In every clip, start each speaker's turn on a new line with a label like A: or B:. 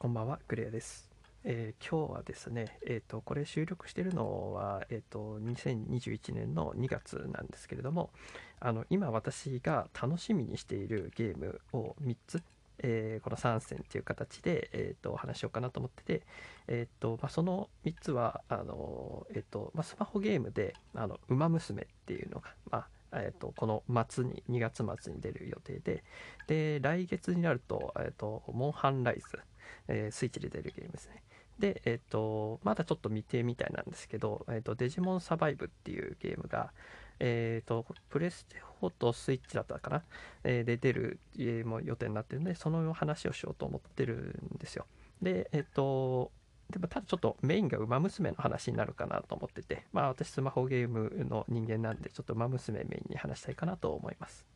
A: こんばんは、クレアです。えー今日はですね、えっ、と、これ収録してるのは、えっ、と、2021年の2月なんですけれども、あの、今私が楽しみにしているゲームを3つ、えーこの3選っていう形で、えっ、と、お話しようかなと思ってて、えっ、と、まあ、その3つは、あの、えっ、と、まあ、スマホゲームで、あの、ウマ娘っていうのが、まあ、えっとこの末に2月末に出る予定でで来月になると,、えっとモンハンライズ、えースイッチで出るゲームですね。で、えっとまだちょっと未定みたいなんですけど、えっとデジモンサバイブっていうゲームが、えっとプレステ4とスイッチだったかな、えーで出るゲーム予定になってるんでその話をしようと思ってるんですよ。でえっとでもただちょっとメインがウマ娘の話になるかなと思っててまあ私スマホゲームの人間なんでちょっとウマ娘メインに話したいかなと思います。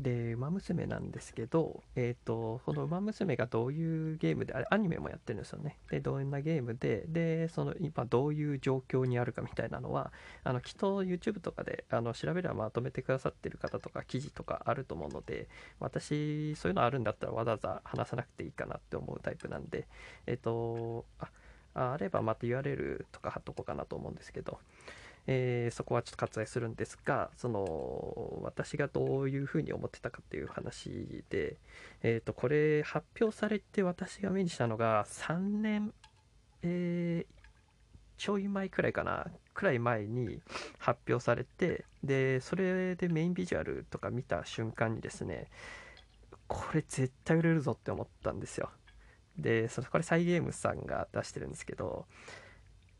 A: で、ウマ娘なんですけど、えっ、と、そのウマ娘がどういうゲームで、あれ、アニメもやってるんですよね。で、どんなゲームで、で、その今どういう状況にあるかみたいなのは、あの、きっと YouTube とかであの調べればまとめてくださってる方とか、記事とかあると思うので、私、そういうのあるんだったらわざわざ話さなくていいかなって思うタイプなんで、えっ、と、あ、あればまた URL とか貼っとこうかなと思うんですけど、えーそこはちょっと割愛するんですがその私がどういうふうに思ってたかっていう話で、えー、とこれ発表されて私が目にしたのが3年、えーちょい前くらいかなくらい前に発表されてでそれでメインビジュアルとか見た瞬間にですねこれ絶対売れるぞって思ったんですよ。でそこれサイゲームさんが出してるんですけど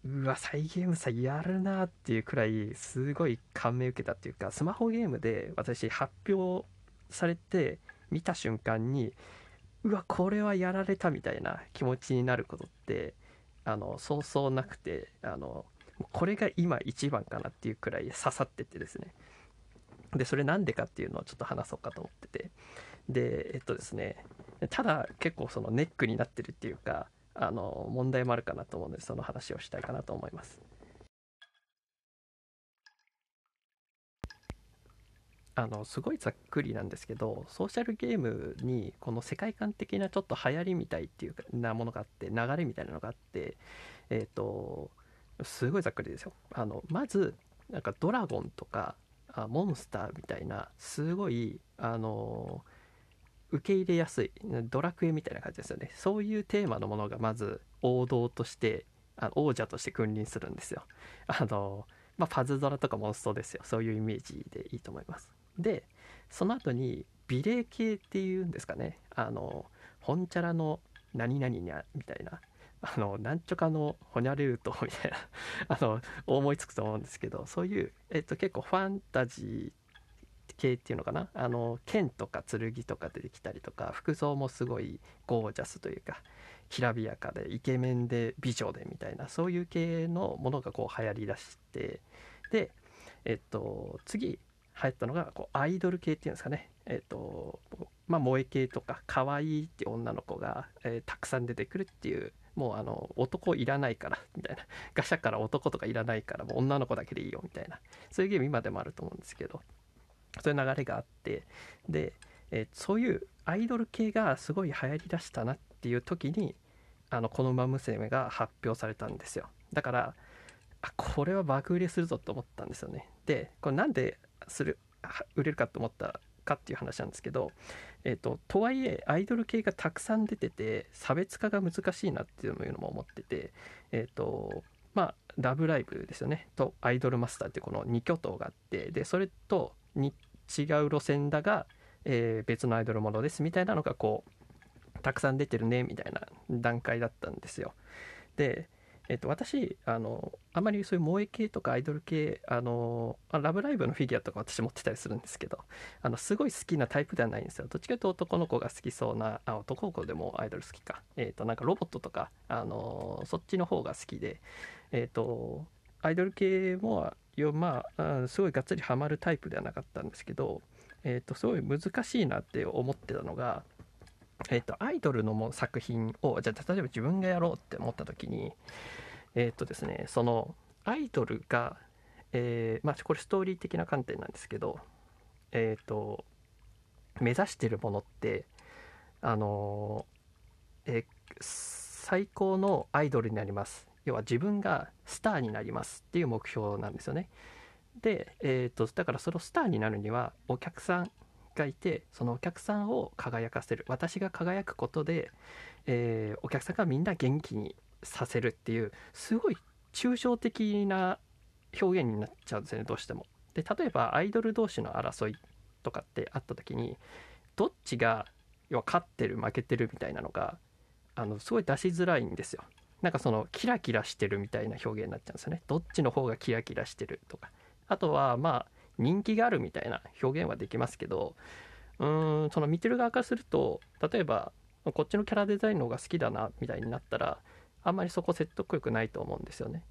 A: うわ、サイゲームさやるなっていうくらい、すごい感銘受けたっていうか、スマホゲームで私発表されて見た瞬間に、うわ、これはやられたみたいな気持ちになることって、あの、そうそうなくて、あの、これが今一番かなっていうくらい刺さっててですね。で、それなんでかっていうのをちょっと話そうかと思ってて。で、えっとですね、ただ結構そのネックになってるっていうか、あの問題もあるかなと思うのでその話をしたいかなと思います。あのすごいざっくりなんですけどソーシャルゲームにこの世界観的なちょっと流行りみたいっていうかなものがあって流れみたいなのがあってえっ、とすごいざっくりですよ。あのまずなんかドラゴンとかあモンスターみたいなすごいあの受け入れやすいドラクエみたいな感じですよね。そういうテーマのものがまず王道としてあの王者として君臨するんですよ。あのまあパズドラとかモンストですよ。そういうイメージでいいと思います。でその後に美霊系っていうんですかね。あの本チャラの何々にゃみたいな。あのなんちょかのホニャルートみたいな。あの思いつくと思うんですけどそういう、えっと、結構ファンタジー系っていうのかな？あの剣とか剣とか出てきたりとか服装もすごいゴージャスというかきらびやかでイケメンで美女でみたいなそういう系のものがこう流行りだしてでえっと次流行ったのがこうアイドル系っていうんですかね。えっとまあ萌え系とか可愛いって女の子が、えーたくさん出てくるっていうもうあの男いらないからみたいな。ガシャから男とかいらないからもう女の子だけでいいよみたいな。そういうゲーム今でもあると思うんですけど。そういう流れがあってで、えーそういうアイドル系がすごい流行りだしたなっていう時にあのこの「ウマ娘」が発表されたんですよ。だからあこれは爆売れするぞと思ったんですよね。でこれなんでする売れるかと思ったかっていう話なんですけど、えー、ととはいえアイドル系がたくさん出てて差別化が難しいなっていうのも思っててえっ、とまあ「ラブライブ!」ですよねと「アイドルマスター」ってこの2巨頭があってでそれとに違う路線だが、えー別のアイドルものですみたいなのがこうたくさん出てるねみたいな段階だったんですよで、えっと私あのあまりそういう萌え系とかアイドル系あのラブライブのフィギュアとか私持ってたりするんですけどあのすごい好きなタイプではないんですよ。どっちかというと男の子が好きそうなあ男の子でもアイドル好きか。えっ、となんかロボットとかあのそっちの方が好きでえっ、とアイドル系もまあすごいがっつりハマるタイプではなかったんですけど、えー、とすごい難しいなって思ってたのが、えー、とアイドルのも作品をじゃあ例えば自分がやろうって思った時にえっ、とですねそのアイドルが、えーまあこれストーリー的な観点なんですけどえっ、と目指してるものってあのえ最高のアイドルになります。要は自分がスターになりますっていう目標なんですよね。で、えーと、だからそのスターになるにはお客さんがいてそのお客さんを輝かせる私が輝くことで、えー、お客さんがみんな元気にさせるっていうすごい抽象的な表現になっちゃうんですよねどうしても。で例えばアイドル同士の争いとかってあった時にどっちが要は勝ってる負けてるみたいなのがあのすごい出しづらいんですよ。なんかそのキラキラしてるみたいな表現になっちゃうんですよね。どっちの方がキラキラしてるとか。あとはまあ人気があるみたいな表現はできますけどうーんその見てる側からすると例えばこっちのキャラデザインの方が好きだなみたいになったらあんまりそこ説得力ないと思うんですよね。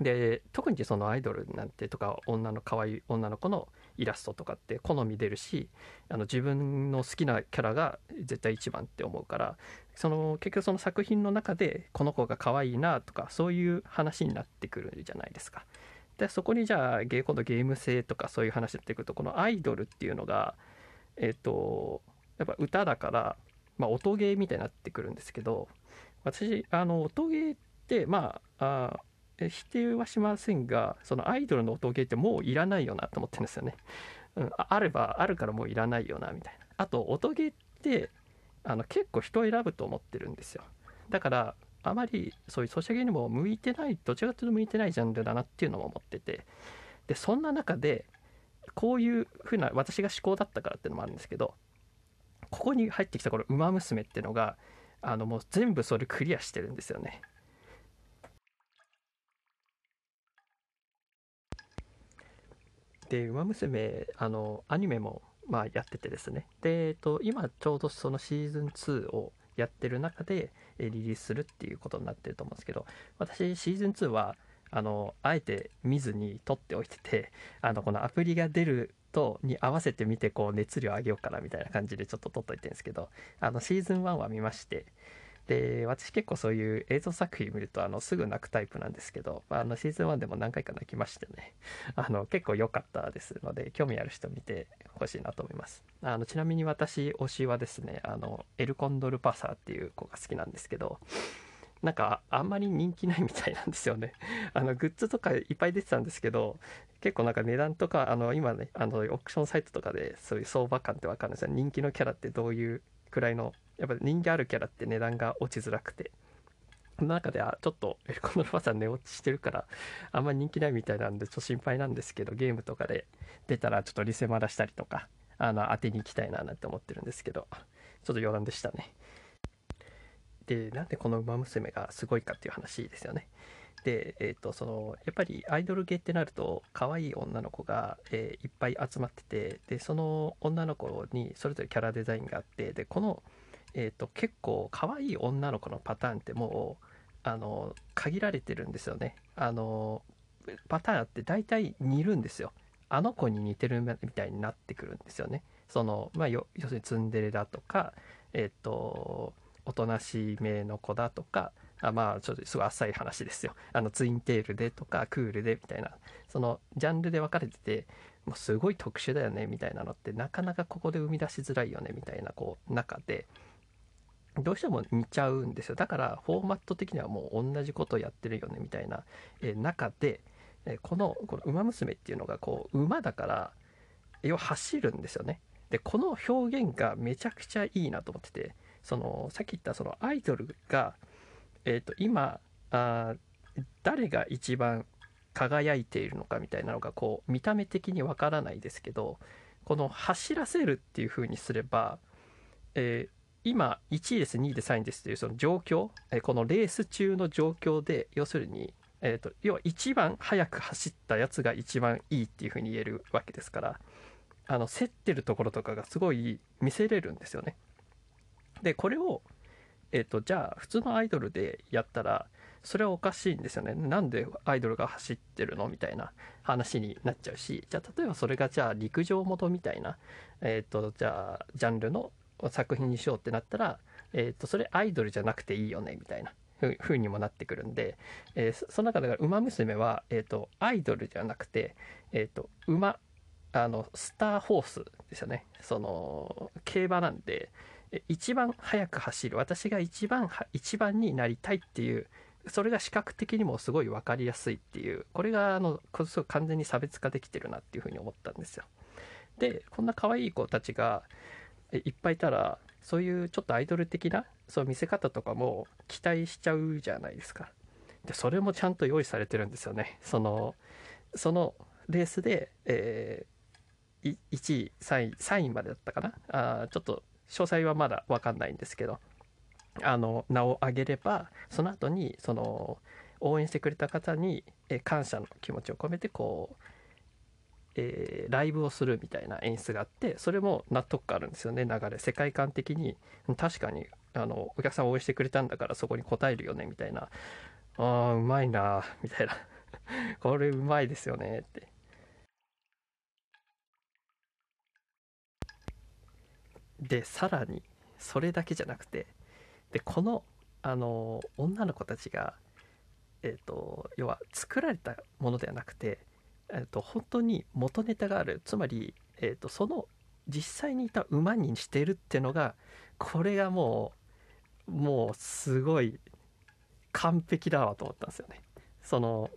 A: で特にそのアイドルなんてとか女の可愛い女の子のイラストとかって好み出るしあの自分の好きなキャラが絶対一番って思うからその結局その作品の中でこの子が可愛いなとかそういう話になってくるじゃないですか。でそこにじゃあ今度ゲーム性とかそういう話になってくるとこのアイドルっていうのがえっ、ー、とやっぱ歌だから、まあ、音ゲーみたいになってくるんですけど私あの音ゲーってまああ否定はしませんがそのアイドルの音ゲーってもういらないよなと思ってるんですよね、うん、あればあるからもういらないよなみたいな。あと音ゲーってあの結構人を選ぶと思ってるんですよ。だからあまりそういうソシャゲにも向いてないどちらかというと向いてないジャンルだなっていうのも思ってて。でそんな中でこういうふうな私が思考だったからっていうのもあるんですけどここに入ってきたこの「ウマ娘」っていうのがあのもう全部それクリアしてるんですよね。で「ウマ娘」あのアニメもまあやっててですね。で、えっと、今ちょうどそのシーズン2をやってる中でリリースするっていうことになってると思うんですけど私シーズン2はあのあえて見ずに撮っておいてて あのこのアプリが出るとに合わせて見てこう熱量上げようかなみたいな感じでちょっと撮っといてるんですけどあのシーズン1は見ましてで私結構そういう映像作品見るとあのすぐ泣くタイプなんですけどあのシーズン1でも何回か泣きましてね。あの結構良かったですので興味ある人見てほしいなと思います。あのちなみに私推しはですねあのエルコンドルパサーっていう子が好きなんですけどなんかあんまり人気ないみたいなんですよね。あのグッズとかいっぱい出てたんですけど結構なんか値段とかあの今ねあのオークションサイトとかでそういう相場感って分かるんですよ人気のキャラってどういうくらいのやっぱ人気あるキャラって値段が落ちづらくてその中ではちょっとエルコンドルパサー値落ちしてるからあんまり人気ないみたいなんでちょっと心配なんですけどゲームとかで出たらちょっとリセマラしたりとかあの当てに行きたいななんて思ってるんですけどちょっと余談でしたね。でなんでこの「ウマ娘」がすごいかっていう話ですよね。で、えーと、そのやっぱりアイドルゲーってなると可愛い女の子が、えー、いっぱい集まっててでその女の子にそれぞれキャラデザインがあってでこの、えーと、結構可愛い女の子のパターンってもうあの限られてるんですよね。あのパターンあって大体似るんですよ。あの子に似てるみたいになってくるんですよね。そのまあ、要するにツンデレだとか、えっ、ー、とおとなしめの子だとかあまあちょっとすごい浅い話ですよ。あのツインテールでとかクールでみたいな。そのジャンルで分かれててもうすごい特殊だよねみたいなのってなかなかここで生み出しづらいよねみたいなこう中で。どうしても似ちゃうんですよ。だからフォーマット的にはもう同じことやってるよねみたいな、え中で、えこのこの「ウマ娘」っていうのがこう馬だから要は走るんですよね。でこの表現がめちゃくちゃいいなと思ってて。そのさっき言ったそのアイドルがえーと、今あ誰が一番輝いているのかみたいなのがこう見た目的にわからないですけどこの走らせるっていう風にすれば、えー、今1位です2位です3位ですというその状況、えー、このレース中の状況で要するに、えーと、要は一番速く走ったやつが一番いいっていう風に言えるわけですからあの競ってるところとかがすごい見せれるんですよね。でこれをえっと、じゃあ普通のアイドルでやったらそれはおかしいんですよね。なんでアイドルが走ってるのみたいな話になっちゃうしじゃあ例えばそれがじゃあ陸上元みたいな、えっと、じゃあジャンルの作品にしようってなったら、えっと、それアイドルじゃなくていいよねみたいなふうにもなってくるんで、えー、その中で「ウマ娘は」えーと、アイドルじゃなくて、えーと、馬あのスターホースですよね。その競馬なんで、一番速く走る私が一番一番になりたいっていうそれが視覚的にもすごい分かりやすいっていうこれがあのこそ完全に差別化できてるなっていうふうに思ったんですよ。でこんな可愛い子たちがいっぱいいたらそういうちょっとアイドル的なそう見せ方とかも期待しちゃうじゃないですか。でそれもちゃんと用意されてるんですよね。そのそのレースで、えー、1位3位3位までだったかな？あちょっと詳細はまだ分かんないんですけどあの名を挙げればその後にその応援してくれた方に、え感謝の気持ちを込めてこう、えー、ライブをするみたいな演出があってそれも納得感あるんですよね。流れ世界観的に。確かにあのお客さん応援してくれたんだからそこに応えるよねみたいな。あーうまいなみたいな。これうまいですよねって。でさらにそれだけじゃなくてでこのあの女の子たちが、えーと、要は作られたものではなくて、えーと、本当に元ネタがあるつまり、えーと、その実際にいた馬にしてるってのがこれがもうもうすごい完璧だわと思ったんですよね。その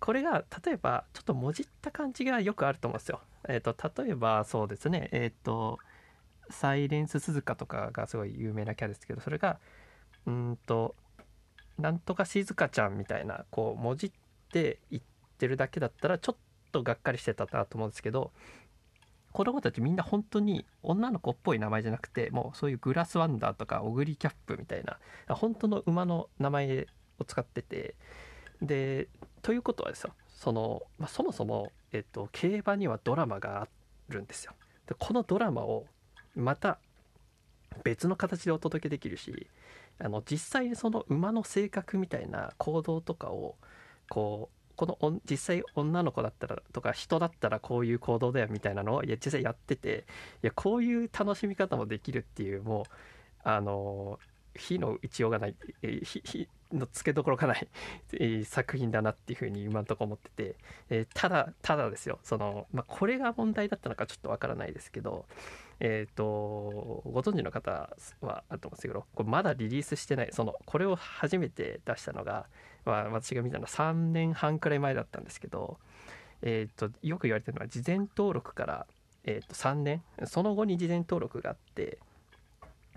A: これが例えばちょっともじった感じがよくあると思うんですよ。えっ、ー、と例えばそうですねえっ、ー、とサイレンス鈴鹿とかがすごい有名なキャラですけどそれがうんとなんとか静香ちゃんみたいなこうもじって言ってるだけだったらちょっとがっかりしてたなと思うんですけど子供たちみんな本当に女の子っぽい名前じゃなくてもうそういうグラスワンダーとかオグリキャップみたいな本当の馬の名前を使っててでということはですよその、まあ、そもそも、えっと、競馬にはドラマがあるんですよ。でこのドラマをまた別の形でお届けできるしあの実際にその馬の性格みたいな行動とかをこうこの実際女の子だったらとか人だったらこういう行動だよみたいなのをいや実際やってていやこういう楽しみ方もできるっていうもうあの火の打ちようがない火のつけどころがない、作品だなっていうふうに今のとこ思ってて、えー、ただただですよ。その、まあ、これが問題だったのかちょっとわからないですけどえ、ー、とご存知の方はあると思うんですけどこれまだリリースしてないそのこれを初めて出したのが、まあ、私が見たのは3年半くらい前だったんですけど、えーと、よく言われてるのは事前登録から、えー、と3年その後に事前登録があって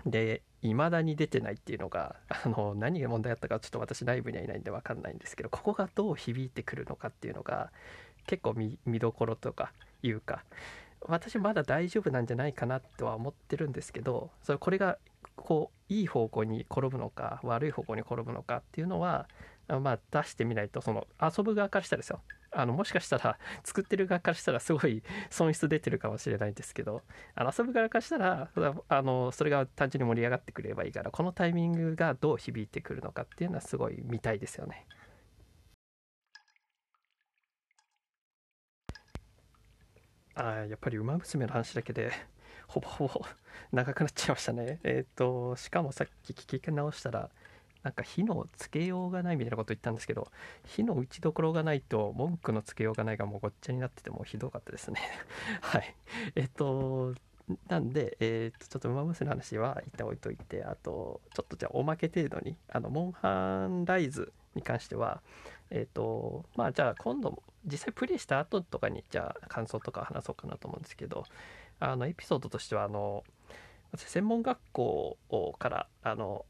A: で未だに出てないっていうのがあの何が問題あったかちょっと私内部にはいないんで分かんないんですけどここがどう響いてくるのかっていうのが結構見どころとかいうか私まだ大丈夫なんじゃないかなとは思ってるんですけどそれこれがこういい方向に転ぶのか悪い方向に転ぶのかっていうのはまあ出してみないとその遊ぶ側からしたらですよあのもしかしたら作ってる側からしたらすごい 損失出てるかもしれないんですけどあの遊ぶ側からしたらあのそれが単純に盛り上がってくればいいからこのタイミングがどう響いてくるのかっていうのはすごい見たいですよね。あやっぱり「ウマ娘」の話だけでほぼほぼ長くなっちゃいましたね。えっ、ー、としかもさっき聞き直したらなんか火のつけようがないみたいなこと言ったんですけど火の打ちどころがないと文句のつけようがないがもうごっちゃになっててもうひどかったですね。はい。えっ、ー、となんで、えー、とちょっと「ウマ娘」の話は一旦置いといてあとちょっとじゃあおまけ程度にあのモンハンライズに関してはえっ、ー、とまあじゃあ今度実際プレイした後とかにじゃあ感想とか話そうかなと思うんですけどあのエピソードとしてはあの私専門学校からあの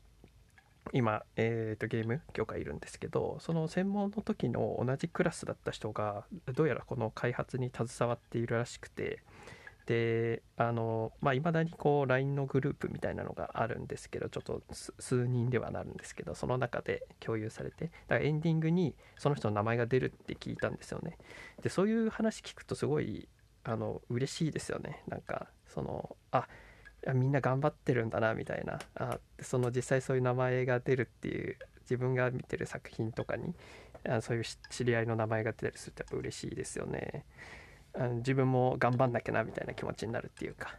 A: 今、えーと、ゲーム業界いるんですけどその専門の時の同じクラスだった人がどうやらこの開発に携わっているらしくてであのまあいまだにこう LINE のグループみたいなのがあるんですけどちょっと数人ではなるんですけどその中で共有されてだからエンディングにその人の名前が出るって聞いたんですよね。でそういう話聞くとすごいあの嬉しいですよね。なんかそのあみんな頑張ってるんだなみたいな。あその実際そういう名前が出るっていう自分が見てる作品とかにあそういう知り合いの名前が出たりするとやっぱ嬉しいですよね。自分も頑張んなきゃなみたいな気持ちになるっていうか、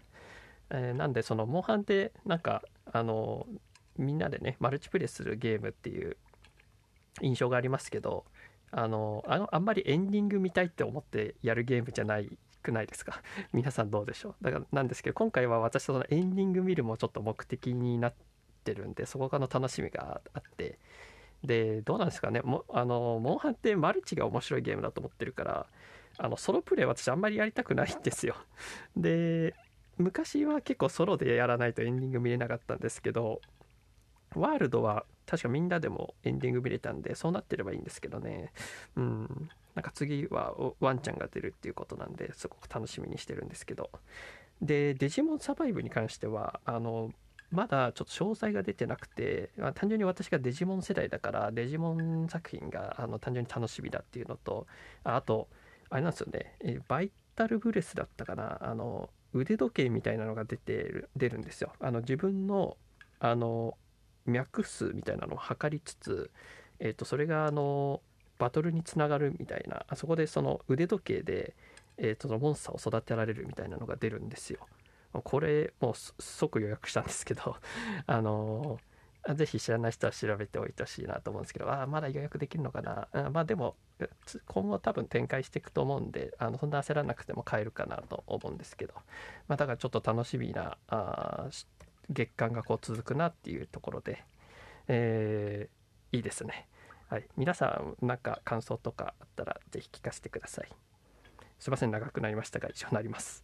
A: えー、なんでそのモンハンってなんかあのみんなでねマルチプレイするゲームっていう印象がありますけどあのあのあんまりエンディング見たいって思ってやるゲームじゃないくないですか？皆さんどうでしょう？だからなんですけど今回は私そのエンディング見るもちょっと目的になってるんでそこからの楽しみがあって。でどうなんですかね？もあのモンハンってマルチが面白いゲームだと思ってるからあのソロプレイ私あんまりやりたくないんですよ。で昔は結構ソロでやらないとエンディング見れなかったんですけどワールドは確かみんなでもエンディング見れたんでそうなってればいいんですけどね。うん。なんか次はワンちゃんが出るっていうことなんですごく楽しみにしてるんですけど。でデジモンサバイブに関してはあのまだちょっと詳細が出てなくて、まあ、単純に私がデジモン世代だからデジモン作品があの単純に楽しみだっていうのとあとあれなんですよね。えバイタルブレスだったかな。あの腕時計みたいなのが出てる出るんですよ。あの自分のあの脈数みたいなのを測りつつ、えー、とそれがあのバトルにつながるみたいな。あそこでその腕時計で、えー、とモンスターを育てられるみたいなのが出るんですよ。これもう即予約したんですけどあのぜひ知らない人は調べておいてほしいなと思うんですけどあまだ予約できるのかな、うん、まあでも今後多分展開していくと思うんであのそんな焦らなくても買えるかなと思うんですけど、まあ、だからちょっと楽しみなあ月間がこう続くなっていうところで、えー、いいですね。はい、皆さんなんか感想とかあったら是非聞かせてください。すいません長くなりましたが以上になります。